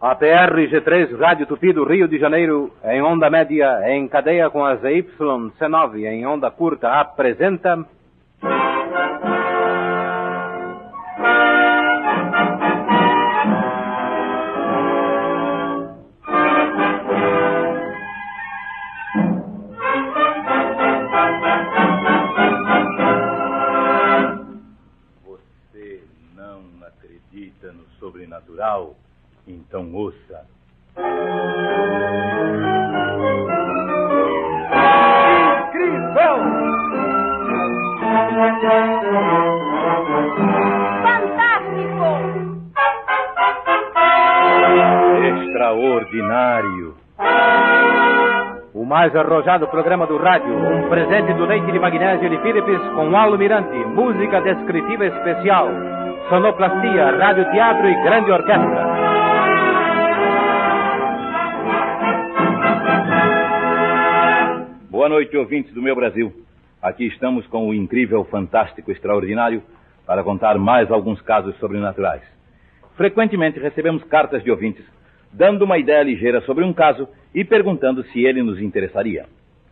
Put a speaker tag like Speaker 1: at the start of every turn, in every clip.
Speaker 1: APR G3 Rádio Tupi do Rio de Janeiro, em onda média, em cadeia com a ZYC9 em onda curta, apresenta. Mais arrojado programa do rádio, um presente do leite de magnésio de Philips com almirante, música descritiva especial, sonoplastia, radioteatro e grande orquestra.
Speaker 2: Boa noite, ouvintes do meu Brasil. Aqui estamos com o incrível, fantástico, extraordinário para contar mais alguns casos sobrenaturais. Frequentemente recebemos cartas de ouvintes dando uma ideia ligeira sobre um caso e perguntando se ele nos interessaria.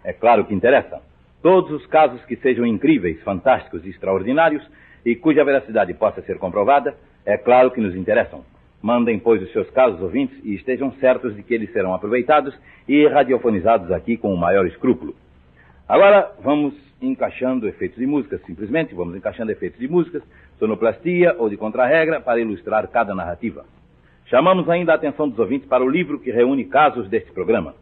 Speaker 2: É claro que interessa. Todos os casos que sejam incríveis, fantásticos e extraordinários e cuja veracidade possa ser comprovada, é claro que nos interessam. Mandem, pois, os seus casos ouvintes e estejam certos de que eles serão aproveitados e radiofonizados aqui com o maior escrúpulo. Agora vamos encaixando efeitos de músicas, simplesmente vamos encaixando efeitos de músicas, sonoplastia ou de contrarregra para ilustrar cada narrativa. Chamamos ainda a atenção dos ouvintes para o livro que reúne casos deste programa.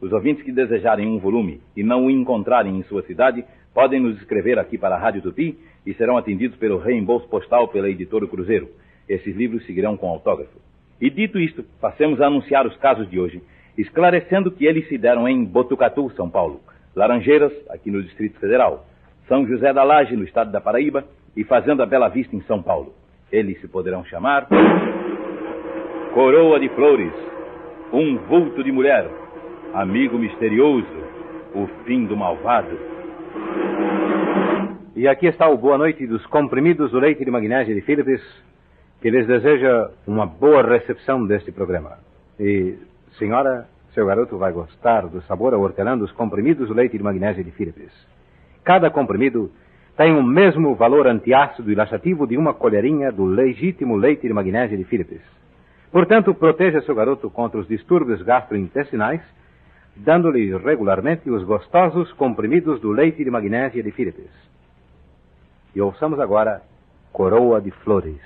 Speaker 2: Os ouvintes que desejarem um volume e não o encontrarem em sua cidade podem nos escrever aqui para a Rádio Tupi e serão atendidos pelo reembolso postal pela editora Cruzeiro. Esses livros seguirão com autógrafo. E dito isto, passemos a anunciar os casos de hoje, esclarecendo que eles se deram em Botucatu, São Paulo, Laranjeiras, aqui no Distrito Federal, São José da Laje, no estado da Paraíba, e Fazenda Bela Vista, em São Paulo. Eles se poderão chamar Coroa de Flores, Um Vulto de Mulher, Amigo Misterioso, O Fim do Malvado.
Speaker 1: E aqui está o boa noite dos comprimidos do leite de magnésio de Philips, que lhes deseja uma boa recepção deste programa. E, senhora, seu garoto vai gostar do sabor ao hortelã dos comprimidos do leite de magnésio de Philips. Cada comprimido tem o mesmo valor antiácido e laxativo de uma colherinha do legítimo leite de magnésio de Philips. Portanto, proteja seu garoto contra os distúrbios gastrointestinais, dando-lhe regularmente os gostosos comprimidos do leite de magnésia de Philips. E ouçamos agora Coroa de Flores.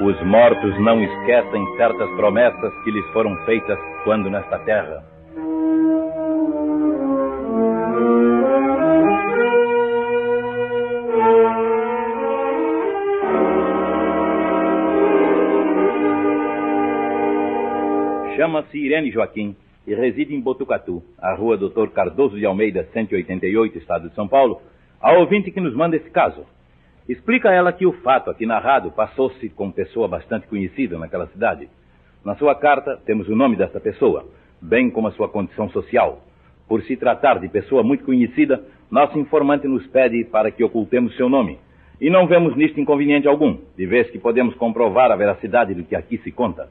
Speaker 2: Os mortos não esquecem certas promessas que lhes foram feitas quando nesta terra. Chama-se Irene Joaquim e reside em Botucatu, a rua Doutor Cardoso de Almeida, 188, estado de São Paulo, ao ouvinte que nos manda esse caso. Explica a ela que o fato aqui narrado passou-se com pessoa bastante conhecida naquela cidade. Na sua carta temos o nome dessa pessoa, bem como a sua condição social. Por se tratar de pessoa muito conhecida, nosso informante nos pede para que ocultemos seu nome. E não vemos nisto inconveniente algum, de vez que podemos comprovar a veracidade do que aqui se conta.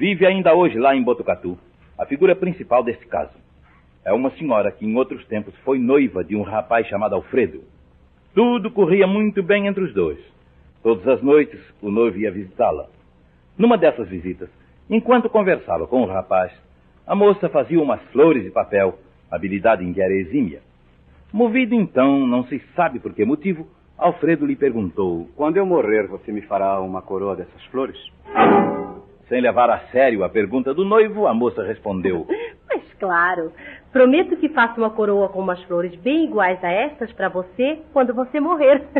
Speaker 2: Vive ainda hoje lá em Botucatu a figura principal deste caso. É uma senhora que em outros tempos foi noiva de um rapaz chamado Alfredo. Tudo corria muito bem entre os dois. Todas as noites o noivo ia visitá-la. Numa dessas visitas, enquanto conversava com o rapaz, a moça fazia umas flores de papel, habilidade em que era exímia. Movido então, não se sabe por que motivo, Alfredo lhe perguntou:
Speaker 3: Quando eu morrer, você me fará uma coroa dessas flores?
Speaker 2: Sem levar a sério a pergunta do noivo, a moça respondeu:
Speaker 4: Mas claro, prometo que faço uma coroa com umas flores bem iguais a estas para você quando você morrer.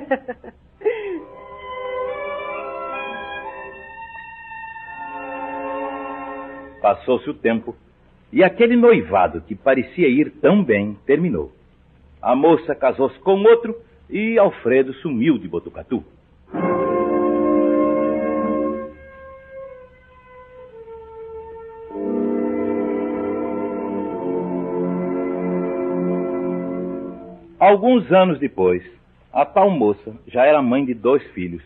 Speaker 2: Passou-se o tempo e aquele noivado que parecia ir tão bem terminou. A moça casou-se com outro e Alfredo sumiu de Botucatu. Alguns anos depois, a tal moça já era mãe de dois filhos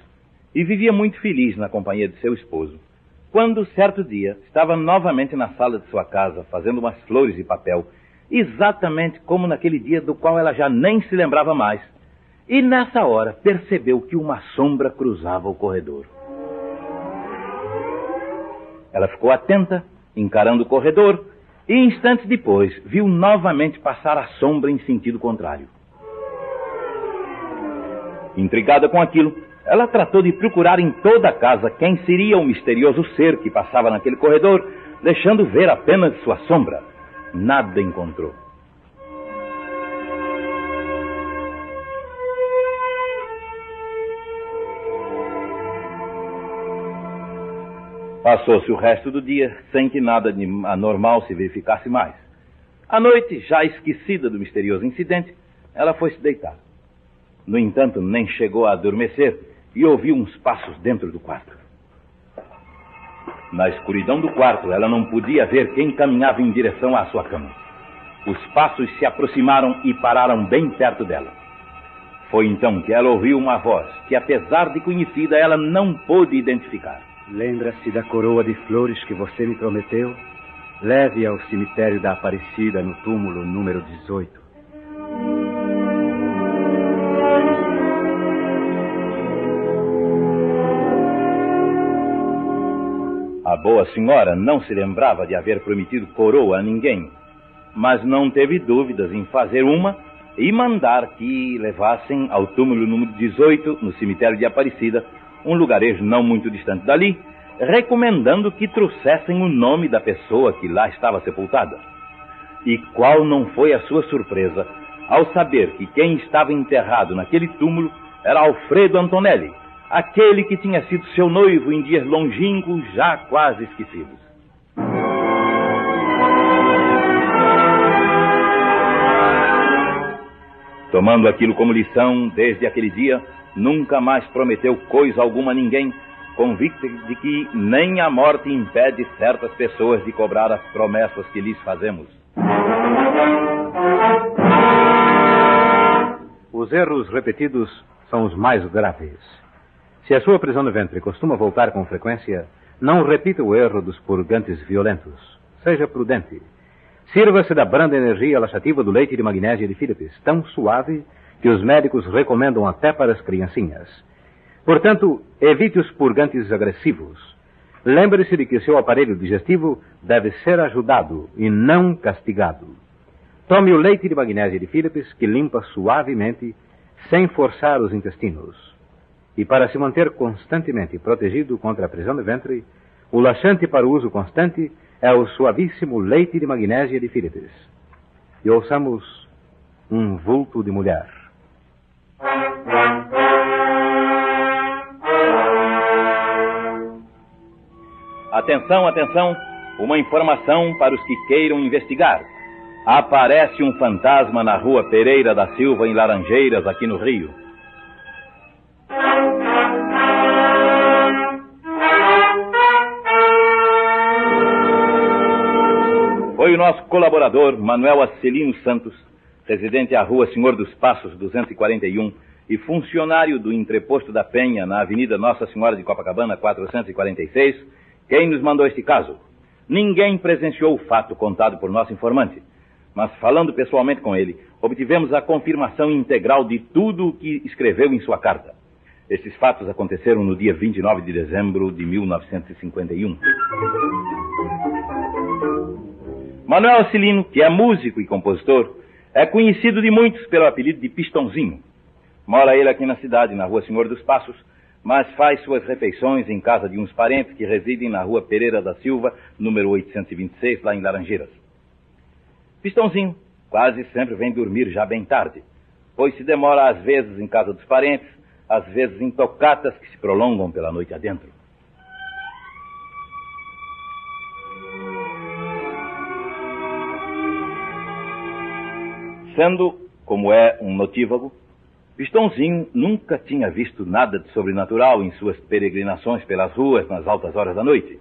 Speaker 2: e vivia muito feliz na companhia de seu esposo. Quando, certo dia, estava novamente na sala de sua casa fazendo umas flores de papel, exatamente como naquele dia do qual ela já nem se lembrava mais, e nessa hora percebeu que uma sombra cruzava o corredor. Ela ficou atenta, encarando o corredor, e instantes depois viu novamente passar a sombra em sentido contrário. Intrigada com aquilo, ela tratou de procurar em toda a casa quem seria o misterioso ser que passava naquele corredor, deixando ver apenas sua sombra. Nada encontrou. Passou-se o resto do dia sem que nada de anormal se verificasse mais. À noite, já esquecida do misterioso incidente, ela foi se deitar. No entanto, nem chegou a adormecer e ouviu uns passos dentro do quarto. Na escuridão do quarto, ela não podia ver quem caminhava em direção à sua cama. Os passos se aproximaram e pararam bem perto dela. Foi então que ela ouviu uma voz que, apesar de conhecida, ela não pôde identificar.
Speaker 3: Lembra-se da coroa de flores que você me prometeu? Leve ao cemitério da Aparecida no túmulo número 18.
Speaker 2: Boa senhora não se lembrava de haver prometido coroa a ninguém, mas não teve dúvidas em fazer uma e mandar que levassem ao túmulo número 18, no cemitério de Aparecida, um lugarejo não muito distante dali, recomendando que trouxessem o nome da pessoa que lá estava sepultada. E qual não foi a sua surpresa ao saber que quem estava enterrado naquele túmulo era Alfredo Antonelli, aquele que tinha sido seu noivo em dias longínquos já quase esquecidos. Tomando aquilo como lição, desde aquele dia, nunca mais prometeu coisa alguma a ninguém, convicta de que nem a morte impede certas pessoas de cobrar as promessas que lhes fazemos.
Speaker 1: Os erros repetidos são os mais graves. Se a sua prisão no ventre costuma voltar com frequência, não repita o erro dos purgantes violentos. Seja prudente. Sirva-se da branda energia laxativa do leite de magnésia de Philips, tão suave que os médicos recomendam até para as criancinhas. Portanto, evite os purgantes agressivos. Lembre-se de que seu aparelho digestivo deve ser ajudado e não castigado. Tome o leite de magnésia de Philips, que limpa suavemente, sem forçar os intestinos. E para se manter constantemente protegido contra a prisão do ventre, o laxante para uso constante é o suavíssimo leite de magnésia de Philips. E ouçamos um vulto de mulher.
Speaker 2: Atenção, atenção, uma informação para os que queiram investigar. Aparece um fantasma na rua Pereira da Silva, em Laranjeiras, aqui no Rio. Nosso colaborador, Manuel Acelino Santos, residente à rua Senhor dos Passos, 241, e funcionário do entreposto da Penha, na Avenida Nossa Senhora de Copacabana, 446, quem nos mandou este caso? Ninguém presenciou o fato contado por nosso informante, mas falando pessoalmente com ele, obtivemos a confirmação integral de tudo o que escreveu em sua carta. Estes fatos aconteceram no dia 29 de dezembro de 1951. Manuel Cilino, que é músico e compositor, é conhecido de muitos pelo apelido de Pistãozinho. Mora ele aqui na cidade, na rua Senhor dos Passos, mas faz suas refeições em casa de uns parentes que residem na rua Pereira da Silva, número 826, lá em Laranjeiras. Pistãozinho quase sempre vem dormir já bem tarde, pois se demora às vezes em casa dos parentes, às vezes em tocatas que se prolongam pela noite adentro. Sendo, como é, um notívago, Pistãozinho nunca tinha visto nada de sobrenatural em suas peregrinações pelas ruas nas altas horas da noite.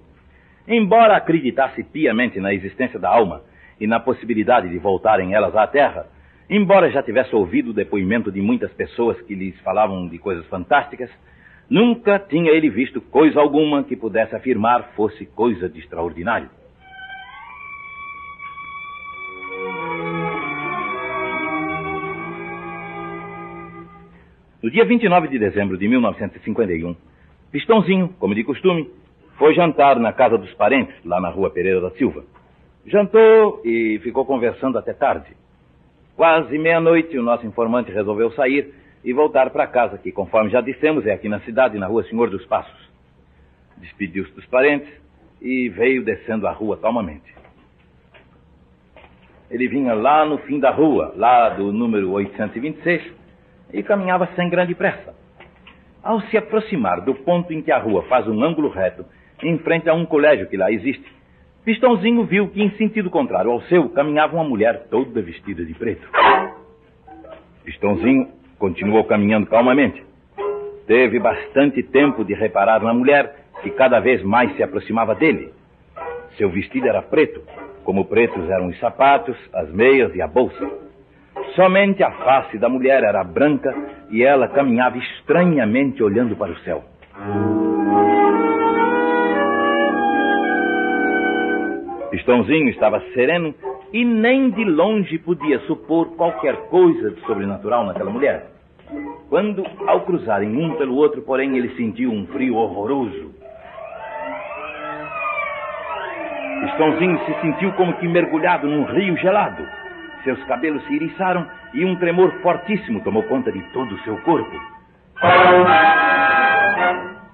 Speaker 2: Embora acreditasse piamente na existência da alma e na possibilidade de voltarem elas à Terra, embora já tivesse ouvido o depoimento de muitas pessoas que lhes falavam de coisas fantásticas, nunca tinha ele visto coisa alguma que pudesse afirmar fosse coisa de extraordinário. No dia 29 de dezembro de 1951, Pistãozinho, como de costume, foi jantar na casa dos parentes, lá na rua Pereira da Silva. Jantou e ficou conversando até tarde. Quase meia-noite, o nosso informante resolveu sair e voltar para casa, que, conforme já dissemos, é aqui na cidade, na rua Senhor dos Passos. Despediu-se dos parentes e veio descendo a rua calmamente. Ele vinha lá no fim da rua, lá do número 826, e caminhava sem grande pressa. Ao se aproximar do ponto em que a rua faz um ângulo reto, em frente a um colégio que lá existe, Pistãozinho viu que, em sentido contrário ao seu, caminhava uma mulher toda vestida de preto. Pistãozinho continuou caminhando calmamente. Teve bastante tempo de reparar na mulher, que cada vez mais se aproximava dele. Seu vestido era preto, como pretos eram os sapatos, as meias e a bolsa. Somente a face da mulher era branca e ela caminhava estranhamente olhando para o céu. Pistãozinho estava sereno e nem de longe podia supor qualquer coisa de sobrenatural naquela mulher. Quando, ao cruzarem um pelo outro, porém, ele sentiu um frio horroroso. Pistãozinho se sentiu como que mergulhado num rio gelado. Seus cabelos se eriçaram e um tremor fortíssimo tomou conta de todo o seu corpo.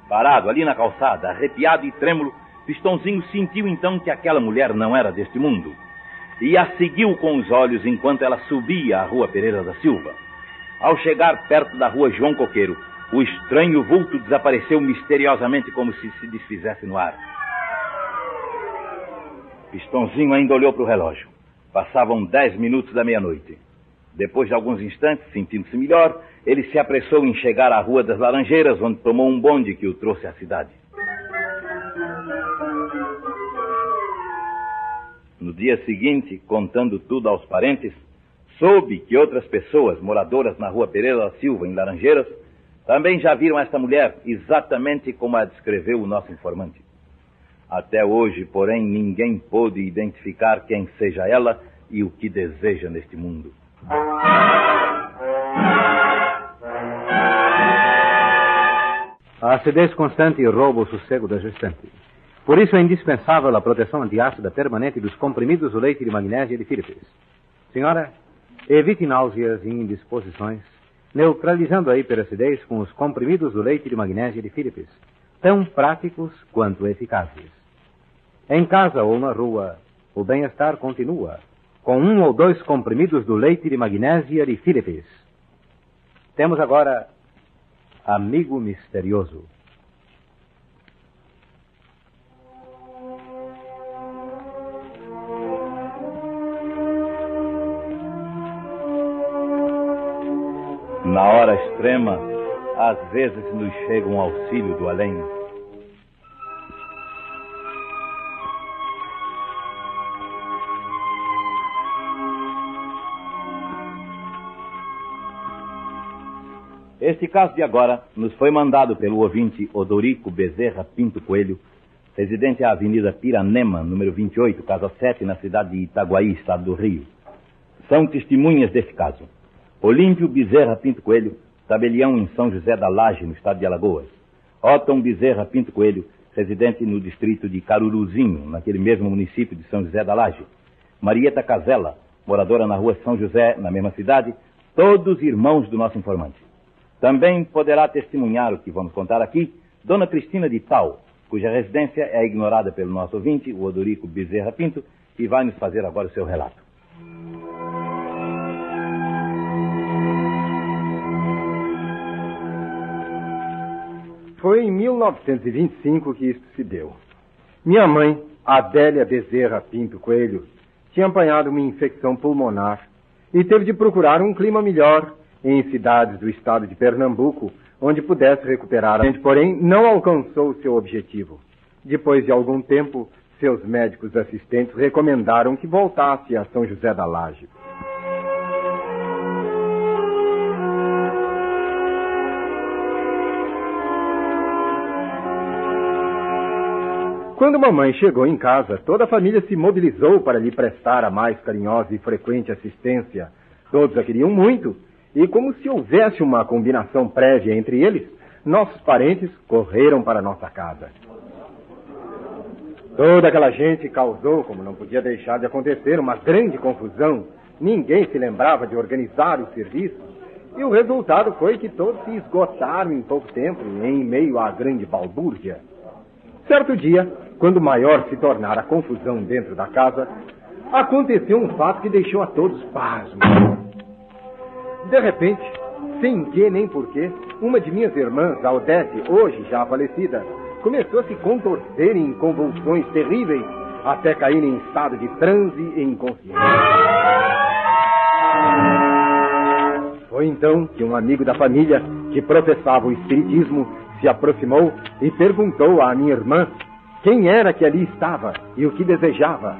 Speaker 2: Parado ali na calçada, arrepiado e trêmulo, Pistãozinho sentiu então que aquela mulher não era deste mundo. E a seguiu com os olhos enquanto ela subia a rua Pereira da Silva. Ao chegar perto da rua João Coqueiro, o estranho vulto desapareceu misteriosamente como se se desfizesse no ar. Pistãozinho ainda olhou para o relógio. Passavam dez minutos da meia-noite. Depois de alguns instantes, sentindo-se melhor, ele se apressou em chegar à Rua das Laranjeiras, onde tomou um bonde que o trouxe à cidade. No dia seguinte, contando tudo aos parentes, soube que outras pessoas, moradoras na Rua Pereira da Silva, em Laranjeiras, também já viram esta mulher exatamente como a descreveu o nosso informante. Até hoje, porém, ninguém pôde identificar quem seja ela e o que deseja neste mundo.
Speaker 1: A acidez constante rouba o sossego da gestante. Por isso é indispensável a proteção antiácida permanente dos comprimidos do leite de magnésia de Philips. Senhora, evite náuseas e indisposições, neutralizando a hiperacidez com os comprimidos do leite de magnésia de Philips, tão práticos quanto eficazes. Em casa ou na rua, o bem-estar continua, com um ou dois comprimidos do leite de magnésia de Philips. Temos agora Amigo Misterioso.
Speaker 2: Na hora extrema, às vezes nos chega um auxílio do além. Este caso de agora nos foi mandado pelo ouvinte Odorico Bezerra Pinto Coelho, residente à Avenida Piranema, número 28, casa 7, na cidade de Itaguaí, estado do Rio. São testemunhas desse caso. Olímpio Bezerra Pinto Coelho, tabelião em São José da Laje, no estado de Alagoas. Otton Bezerra Pinto Coelho, residente no distrito de Caruruzinho, naquele mesmo município de São José da Laje. Marieta Casella, moradora na rua São José, na mesma cidade, todos irmãos do nosso informante. Também poderá testemunhar o que vamos contar aqui Dona Cristina de Tal, cuja residência é ignorada pelo nosso ouvinte, o Odorico Bezerra Pinto, e vai nos fazer agora o seu relato.
Speaker 5: Foi em 1925 que isto se deu. Minha mãe, Adélia Bezerra Pinto Coelho, tinha apanhado uma infecção pulmonar e teve de procurar um clima melhor em cidades do estado de Pernambuco, onde pudesse recuperar a gente, porém não alcançou seu objetivo. Depois de algum tempo, seus médicos assistentes recomendaram que voltasse a São José da Laje. Quando mamãe chegou em casa, toda a família se mobilizou para lhe prestar a mais carinhosa e frequente assistência. Todos a queriam muito e como se houvesse uma combinação prévia entre eles, nossos parentes correram para nossa casa. Toda aquela gente causou, como não podia deixar de acontecer, uma grande confusão. Ninguém se lembrava de organizar o serviço. E o resultado foi que todos se esgotaram em pouco tempo, em meio à grande balbúrdia. Certo dia, quando maior se tornara a confusão dentro da casa, aconteceu um fato que deixou a todos pasmos. De repente, sem que nem porquê, uma de minhas irmãs, a Odete, hoje já falecida, começou a se contorcer em convulsões terríveis até cair em estado de transe e inconsciência. Foi então que um amigo da família, que professava o espiritismo, se aproximou e perguntou à minha irmã quem era que ali estava e o que desejava.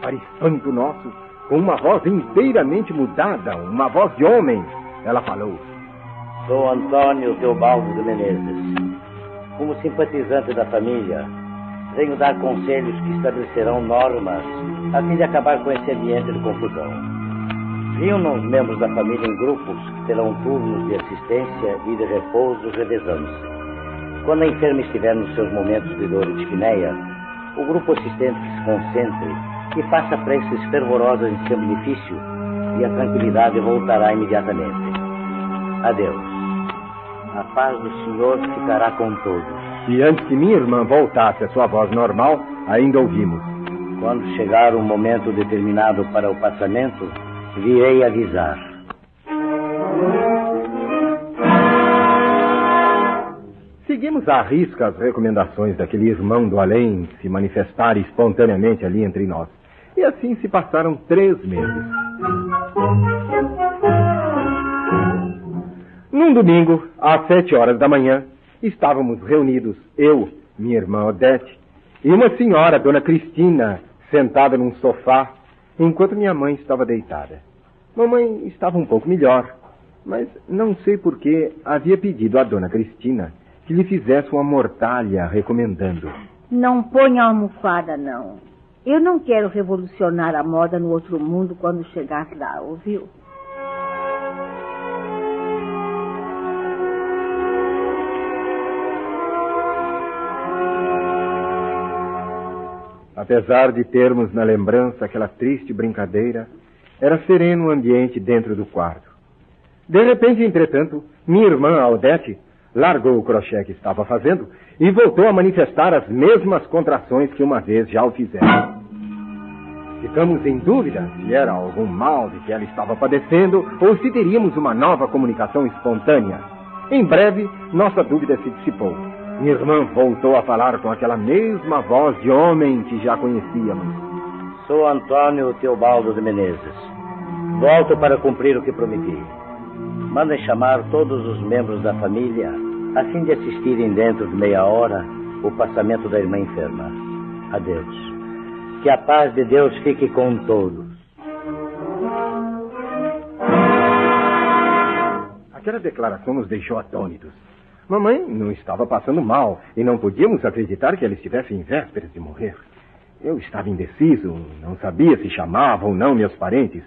Speaker 5: Para espanto nosso, com uma voz inteiramente mudada, uma voz de homem, ela falou:
Speaker 6: Sou Antônio Teobaldo de Menezes. Como simpatizante da família, venho dar conselhos que estabelecerão normas a fim de acabar com esse ambiente de confusão. Reúnam os membros da família em grupos que terão turnos de assistência e de repouso revezando-se. Quando a enferma estiver nos seus momentos de dor e dispneia, o grupo assistente se concentre e faça preces fervorosas em seu benefício e a tranquilidade voltará imediatamente. Adeus. A paz do Senhor ficará com todos.
Speaker 5: E antes que minha irmã voltasse à sua voz normal, ainda ouvimos.
Speaker 6: Quando chegar o momento determinado para o passamento, virei avisar.
Speaker 5: Seguimos à risca as recomendações daquele irmão do além se manifestar espontaneamente ali entre nós. E assim se passaram três meses. Num domingo, às sete horas da manhã, estávamos reunidos, eu, minha irmã Odete, e uma senhora, dona Cristina, sentada num sofá, enquanto minha mãe estava deitada. Mamãe estava um pouco melhor, mas não sei por que havia pedido à dona Cristina que lhe fizesse uma mortalha recomendando.
Speaker 7: Não ponha almofada, não. Eu não quero revolucionar a moda no outro mundo quando chegar lá, ouviu?
Speaker 5: Apesar de termos na lembrança aquela triste brincadeira, era sereno o ambiente dentro do quarto. De repente, entretanto, minha irmã Aldete largou o crochê que estava fazendo e voltou a manifestar as mesmas contrações que uma vez já o fizera. Ficamos em dúvida se era algum mal de que ela estava padecendo ou se teríamos uma nova comunicação espontânea. Em breve, nossa dúvida se dissipou. Minha irmã voltou a falar com aquela mesma voz de homem que já conhecíamos.
Speaker 6: Sou Antônio Teobaldo de Menezes. Volto para cumprir o que prometi. Mandem chamar todos os membros da família a fim de assistirem dentro de meia hora o passamento da irmã enferma. Adeus. Que a paz de Deus fique com todos.
Speaker 5: Aquela declaração nos deixou atônitos. Mamãe não estava passando mal e não podíamos acreditar que ela estivesse em vésperas de morrer. Eu estava indeciso, não sabia se chamava ou não meus parentes.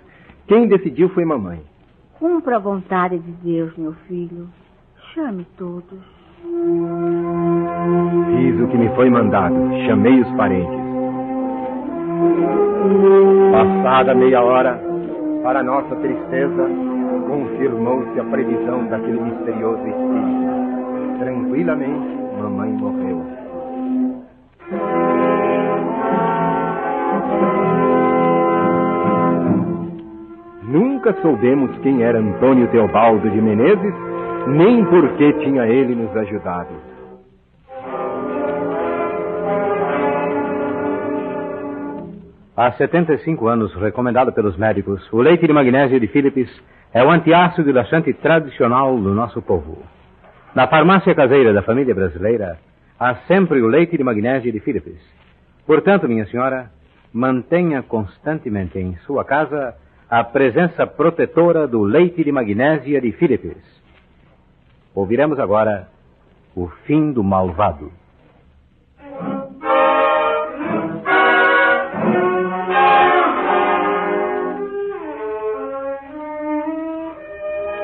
Speaker 5: Quem decidiu foi mamãe.
Speaker 7: Cumpra a vontade de Deus, meu filho. Chame todos.
Speaker 5: Fiz o que me foi mandado. Chamei os parentes. Passada meia hora, para nossa tristeza, confirmou-se a previsão daquele misterioso espírito. Tranquilamente, mamãe morreu. Nunca soubemos quem era Antônio Teobaldo de Menezes, nem por que tinha ele nos ajudado.
Speaker 1: Há 75 anos, recomendado pelos médicos, o leite de magnésio de Philips é o antiácido laxante tradicional do nosso povo. Na farmácia caseira da família brasileira, há sempre o leite de magnésio de Philips. Portanto, minha senhora, mantenha constantemente em sua casa a presença protetora do leite de magnésia de Philips. Ouviremos agora O Fim do Malvado.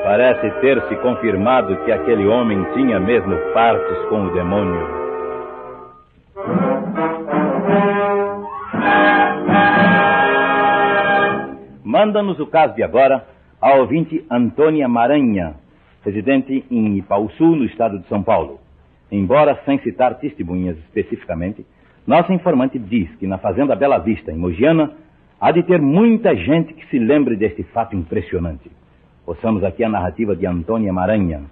Speaker 2: Parece ter se confirmado que aquele homem tinha mesmo partes com o demônio. Manda-nos o caso de agora a ouvinte Antônia Maranha, residente em Ipauçu, no estado de São Paulo. Embora sem citar testemunhas especificamente, nossa informante diz que na Fazenda Bela Vista, em Mogiana, há de ter muita gente que se lembre deste fato impressionante. Ouçamos aqui a narrativa de Antônia Maranha.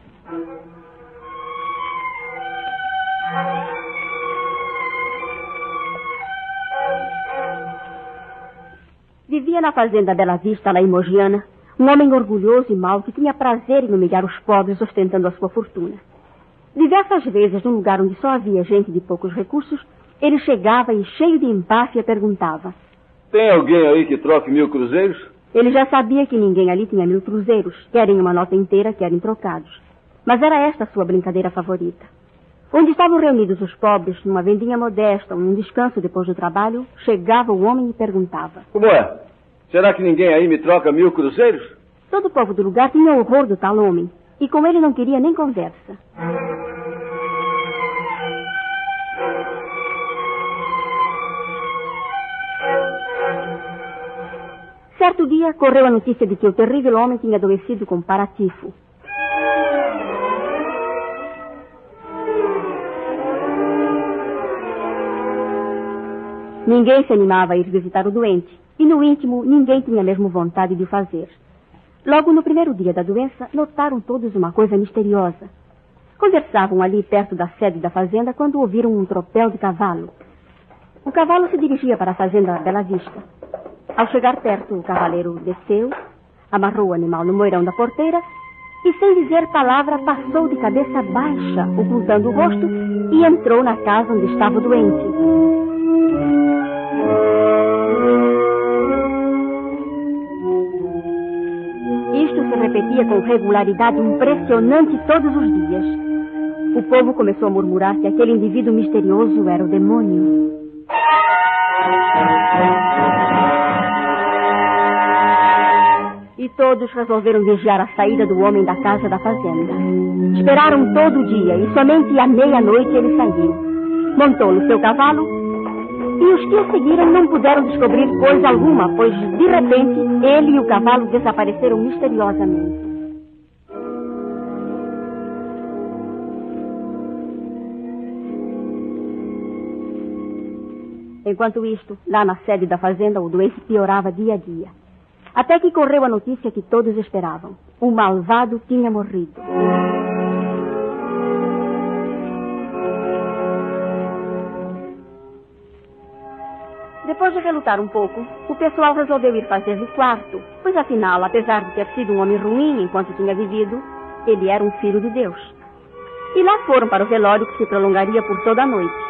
Speaker 8: Vivia na fazenda Bela Vista, lá em Mogiana, um homem orgulhoso e mau que tinha prazer em humilhar os pobres ostentando a sua fortuna. Diversas vezes, num lugar onde só havia gente de poucos recursos, ele chegava e, cheio de empáfia, perguntava:
Speaker 9: Tem alguém aí que troque mil cruzeiros?
Speaker 8: Ele já sabia que ninguém ali tinha mil cruzeiros, quer em uma nota inteira, quer em trocados. Mas era esta a sua brincadeira favorita. Onde estavam reunidos os pobres, numa vendinha modesta ou num descanso depois do trabalho, chegava o homem e perguntava:
Speaker 9: Como é? Será que ninguém aí me troca mil cruzeiros?
Speaker 8: Todo o povo do lugar tinha horror do tal homem, e com ele não queria nem conversa. Certo dia, correu a notícia de que o terrível homem tinha adoecido com paratifo. Ninguém se animava a ir visitar o doente, e no íntimo ninguém tinha mesmo vontade de o fazer. Logo no primeiro dia da doença, notaram todos uma coisa misteriosa. Conversavam ali perto da sede da fazenda quando ouviram um tropel de cavalo. O cavalo se dirigia para a fazenda Bela Vista. Ao chegar perto, o cavaleiro desceu, amarrou o animal no moirão da porteira e, sem dizer palavra, passou de cabeça baixa, ocultando o rosto, e entrou na casa onde estava o doente. Com regularidade impressionante todos os dias. O povo começou a murmurar que aquele indivíduo misterioso era o demônio. E todos resolveram vigiar a saída do homem da casa da fazenda. Esperaram todo o dia e somente à meia-noite ele saiu. Montou no seu cavalo e os que o seguiram não puderam descobrir coisa alguma, pois de repente ele e o cavalo desapareceram misteriosamente. Enquanto isto, lá na sede da fazenda, o doente piorava dia a dia. Até que correu a notícia que todos esperavam. O malvado tinha morrido. Depois de relutar um pouco, o pessoal resolveu ir fazer-lhe quarto, pois afinal, apesar de ter sido um homem ruim enquanto tinha vivido, ele era um filho de Deus. E lá foram para o velório que se prolongaria por toda a noite.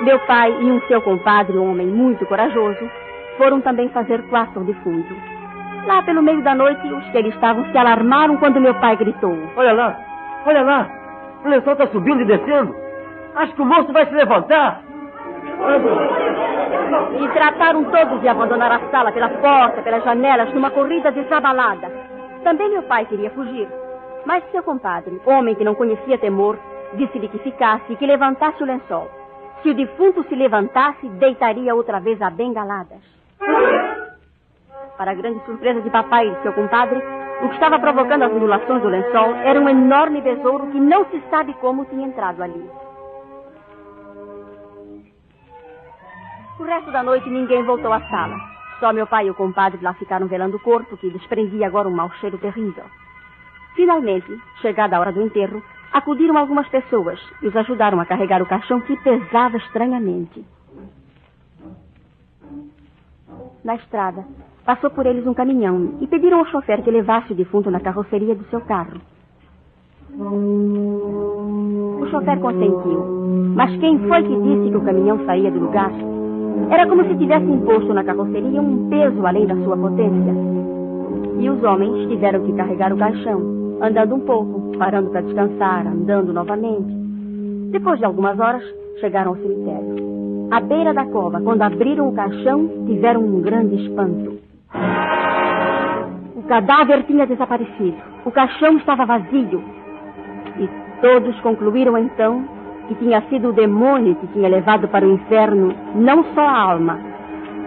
Speaker 8: Meu pai e um seu compadre, um homem muito corajoso, foram também fazer quarto ao defunto. Lá pelo meio da noite, os que ali estavam se alarmaram quando meu pai gritou.
Speaker 10: Olha lá, olha lá, o lençol está subindo e descendo. Acho que o moço vai se levantar.
Speaker 8: E trataram todos de abandonar a sala pela porta, pelas janelas, numa corrida desabalada. Também meu pai queria fugir. Mas seu compadre, homem que não conhecia temor, disse-lhe que ficasse e que levantasse o lençol. Se o defunto se levantasse, deitaria outra vez a bengaladas. Para a grande surpresa de papai e de seu compadre, o que estava provocando as ondulações do lençol era um enorme besouro que não se sabe como tinha entrado ali. O resto da noite ninguém voltou à sala. Só meu pai e o compadre lá ficaram velando o corpo, que desprendia agora um mau cheiro terrível. Finalmente, chegada a hora do enterro, acudiram algumas pessoas e os ajudaram a carregar o caixão que pesava estranhamente. Na estrada, passou por eles um caminhão e pediram ao chofer que levasse o defunto na carroceria do seu carro. O chofer consentiu, mas quem foi que disse que o caminhão saía do lugar? Era como se tivesse imposto na carroceria um peso além da sua potência. E os homens tiveram que carregar o caixão, andando um pouco, parando para descansar, andando novamente. Depois de algumas horas, chegaram ao cemitério. À beira da cova, quando abriram o caixão, tiveram um grande espanto. O cadáver tinha desaparecido. O caixão estava vazio. E todos concluíram então que tinha sido o demônio que tinha levado para o inferno não só a alma,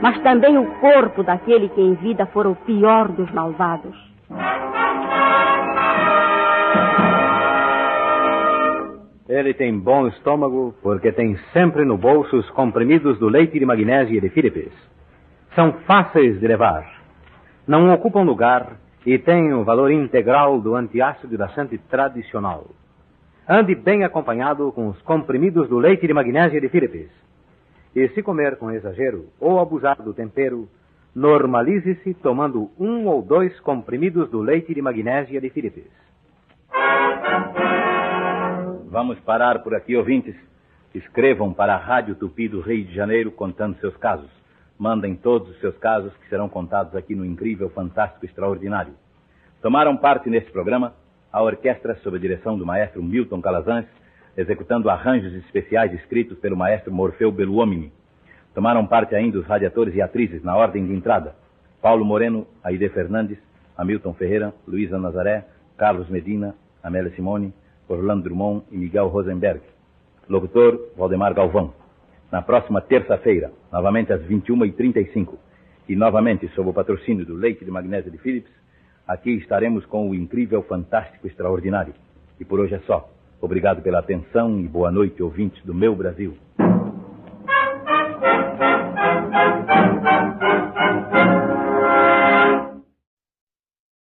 Speaker 8: mas também o corpo daquele que em vida fora o pior dos malvados.
Speaker 1: Ele tem bom estômago porque tem sempre no bolso os comprimidos do leite de magnésia de Philips. São fáceis de levar, não ocupam lugar e têm o valor integral do antiácido laxante tradicional. Ande bem acompanhado com os comprimidos do leite de magnésia de Philips. E se comer com exagero ou abusar do tempero, normalize-se tomando um ou dois comprimidos do leite de magnésia de Philips.
Speaker 2: Vamos parar por aqui, ouvintes. Escrevam para a Rádio Tupi do Rio de Janeiro contando seus casos. Mandem todos os seus casos que serão contados aqui no incrível, fantástico, extraordinário. Tomaram parte neste programa a orquestra sob a direção do maestro Milton Calazans, executando arranjos especiais escritos pelo maestro Morfeu Beluomini. Tomaram parte ainda os radiadores e atrizes na ordem de entrada. Paulo Moreno, Aide Fernandes, Hamilton Ferreira, Luísa Nazaré, Carlos Medina, Amélia Simone, Orlando Drummond e Miguel Rosenberg. Locutor, Valdemar Galvão. Na próxima terça-feira, novamente às 21h35, e novamente sob o patrocínio do leite de magnésio de Philips, aqui estaremos com o incrível, fantástico, extraordinário. E por hoje é só. Obrigado pela atenção e boa noite, ouvintes do meu Brasil.